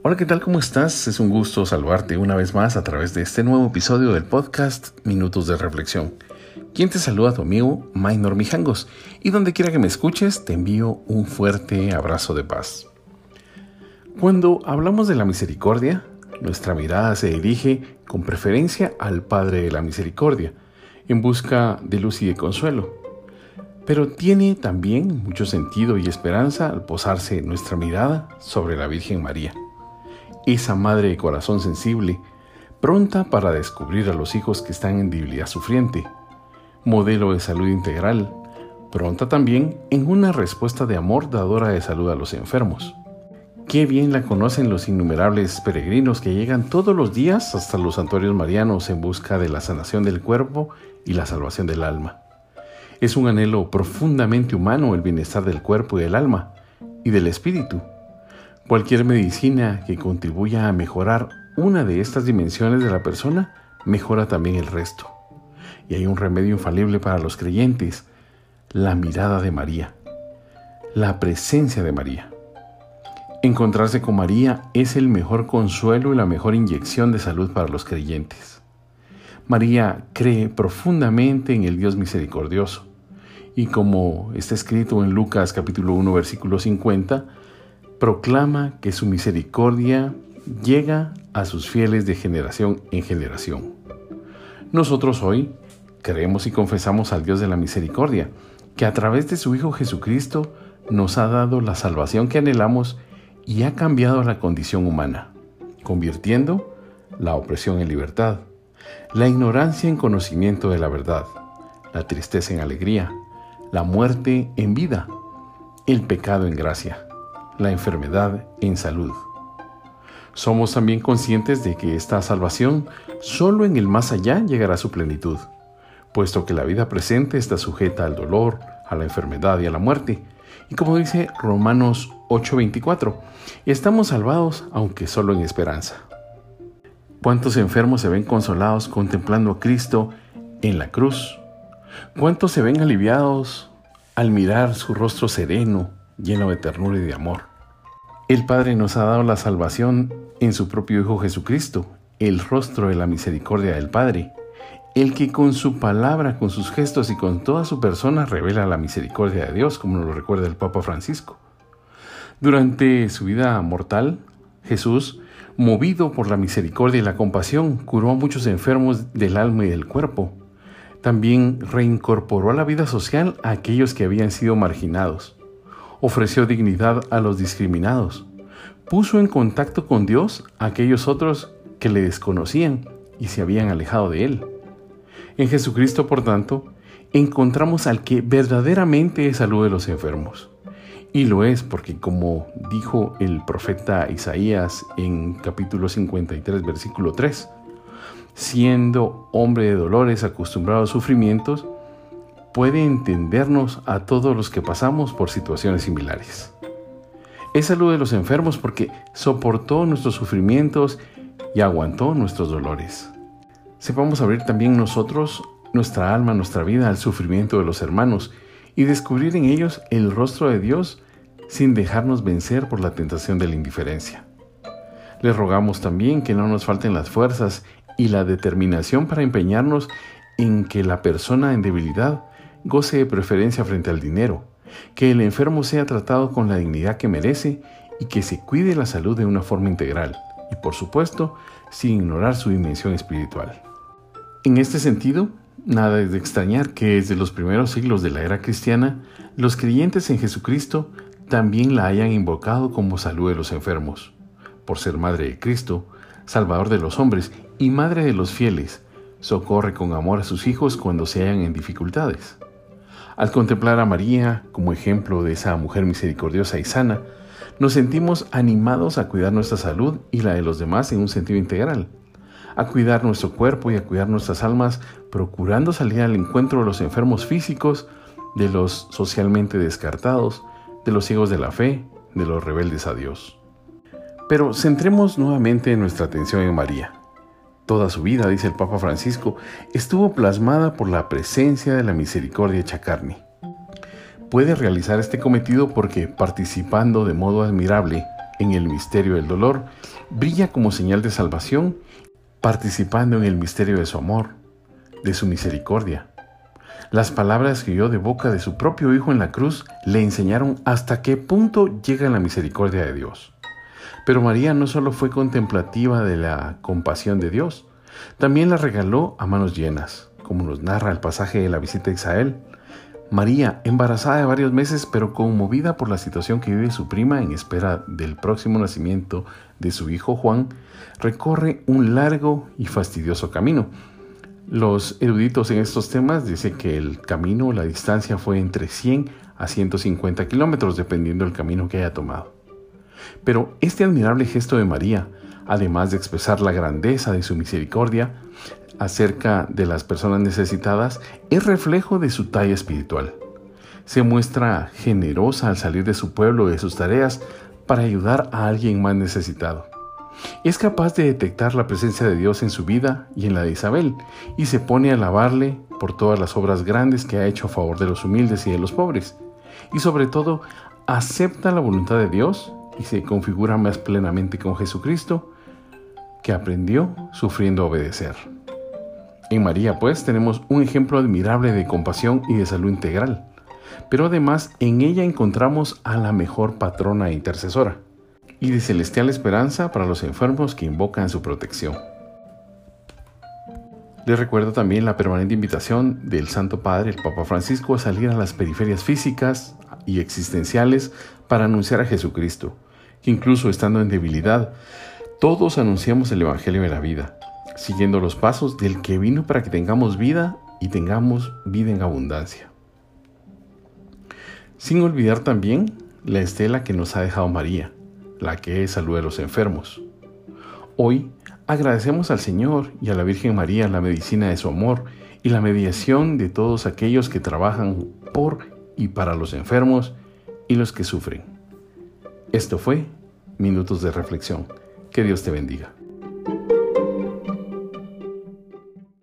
Hola, ¿qué tal? ¿Cómo estás? Es un gusto saludarte una vez más a través de este nuevo episodio del podcast Minutos de Reflexión. Quien te saluda tu amigo Maynor Mijangos y donde quiera que me escuches te envío un fuerte abrazo de paz. Cuando hablamos de la misericordia, nuestra mirada se dirige con preferencia al Padre de la Misericordia, en busca de luz y de consuelo. Pero tiene también mucho sentido y esperanza al posarse nuestra mirada sobre la Virgen María esa madre de corazón sensible, pronta para descubrir a los hijos que están en debilidad sufriente, modelo de salud integral, pronta también en una respuesta de amor dadora de salud a los enfermos. Qué bien la conocen los innumerables peregrinos que llegan todos los días hasta los santuarios marianos en busca de la sanación del cuerpo y la salvación del alma. Es un anhelo profundamente humano el bienestar del cuerpo y del alma y del espíritu Cualquier medicina que contribuya a mejorar una de estas dimensiones de la persona mejora también el resto. Y hay un remedio infalible para los creyentes, la mirada de María, la presencia de María. Encontrarse con María es el mejor consuelo y la mejor inyección de salud para los creyentes. María cree profundamente en el Dios misericordioso y como está escrito en Lucas capítulo 1 versículo 50, proclama que su misericordia llega a sus fieles de generación en generación. Nosotros hoy creemos y confesamos al Dios de la misericordia, que a través de su Hijo Jesucristo nos ha dado la salvación que anhelamos y ha cambiado la condición humana, convirtiendo la opresión en libertad, la ignorancia en conocimiento de la verdad, la tristeza en alegría, la muerte en vida, el pecado en gracia la enfermedad en salud. Somos también conscientes de que esta salvación solo en el más allá llegará a su plenitud, puesto que la vida presente está sujeta al dolor, a la enfermedad y a la muerte. Y como dice Romanos 8:24, estamos salvados aunque solo en esperanza. ¿Cuántos enfermos se ven consolados contemplando a Cristo en la cruz? ¿Cuántos se ven aliviados al mirar su rostro sereno, lleno de ternura y de amor. El Padre nos ha dado la salvación en su propio Hijo Jesucristo, el rostro de la misericordia del Padre, el que con su palabra, con sus gestos y con toda su persona revela la misericordia de Dios, como nos lo recuerda el Papa Francisco. Durante su vida mortal, Jesús, movido por la misericordia y la compasión, curó a muchos enfermos del alma y del cuerpo. También reincorporó a la vida social a aquellos que habían sido marginados ofreció dignidad a los discriminados, puso en contacto con Dios a aquellos otros que le desconocían y se habían alejado de Él. En Jesucristo, por tanto, encontramos al que verdaderamente es salud de los enfermos. Y lo es porque, como dijo el profeta Isaías en capítulo 53, versículo 3, siendo hombre de dolores acostumbrado a sufrimientos, puede entendernos a todos los que pasamos por situaciones similares. Es salud de los enfermos porque soportó nuestros sufrimientos y aguantó nuestros dolores. Sepamos abrir también nosotros nuestra alma, nuestra vida al sufrimiento de los hermanos y descubrir en ellos el rostro de Dios sin dejarnos vencer por la tentación de la indiferencia. Le rogamos también que no nos falten las fuerzas y la determinación para empeñarnos en que la persona en debilidad goce de preferencia frente al dinero, que el enfermo sea tratado con la dignidad que merece y que se cuide la salud de una forma integral y por supuesto sin ignorar su dimensión espiritual. En este sentido, nada es de extrañar que desde los primeros siglos de la era cristiana, los creyentes en Jesucristo también la hayan invocado como salud de los enfermos, por ser Madre de Cristo, Salvador de los hombres y Madre de los fieles, socorre con amor a sus hijos cuando se hallan en dificultades. Al contemplar a María como ejemplo de esa mujer misericordiosa y sana, nos sentimos animados a cuidar nuestra salud y la de los demás en un sentido integral, a cuidar nuestro cuerpo y a cuidar nuestras almas, procurando salir al encuentro de los enfermos físicos, de los socialmente descartados, de los ciegos de la fe, de los rebeldes a Dios. Pero centremos nuevamente nuestra atención en María. Toda su vida, dice el Papa Francisco, estuvo plasmada por la presencia de la misericordia hecha Puede realizar este cometido porque, participando de modo admirable en el misterio del dolor, brilla como señal de salvación, participando en el misterio de su amor, de su misericordia. Las palabras que oyó de boca de su propio Hijo en la cruz le enseñaron hasta qué punto llega la misericordia de Dios. Pero María no solo fue contemplativa de la compasión de Dios, también la regaló a manos llenas, como nos narra el pasaje de la visita a Israel. María, embarazada de varios meses, pero conmovida por la situación que vive su prima en espera del próximo nacimiento de su hijo Juan, recorre un largo y fastidioso camino. Los eruditos en estos temas dicen que el camino, la distancia fue entre 100 a 150 kilómetros, dependiendo del camino que haya tomado. Pero este admirable gesto de María, además de expresar la grandeza de su misericordia acerca de las personas necesitadas, es reflejo de su talla espiritual. Se muestra generosa al salir de su pueblo y de sus tareas para ayudar a alguien más necesitado. Es capaz de detectar la presencia de Dios en su vida y en la de Isabel, y se pone a alabarle por todas las obras grandes que ha hecho a favor de los humildes y de los pobres. Y sobre todo, acepta la voluntad de Dios y se configura más plenamente con Jesucristo, que aprendió sufriendo obedecer. En María, pues, tenemos un ejemplo admirable de compasión y de salud integral, pero además en ella encontramos a la mejor patrona e intercesora, y de celestial esperanza para los enfermos que invocan su protección. Les recuerdo también la permanente invitación del Santo Padre, el Papa Francisco, a salir a las periferias físicas y existenciales para anunciar a Jesucristo, que incluso estando en debilidad, todos anunciamos el Evangelio de la vida, siguiendo los pasos del que vino para que tengamos vida y tengamos vida en abundancia. Sin olvidar también la estela que nos ha dejado María, la que es salud de los enfermos. Hoy agradecemos al Señor y a la Virgen María la medicina de su amor y la mediación de todos aquellos que trabajan por y para los enfermos y los que sufren. Esto fue Minutos de Reflexión. Que Dios te bendiga.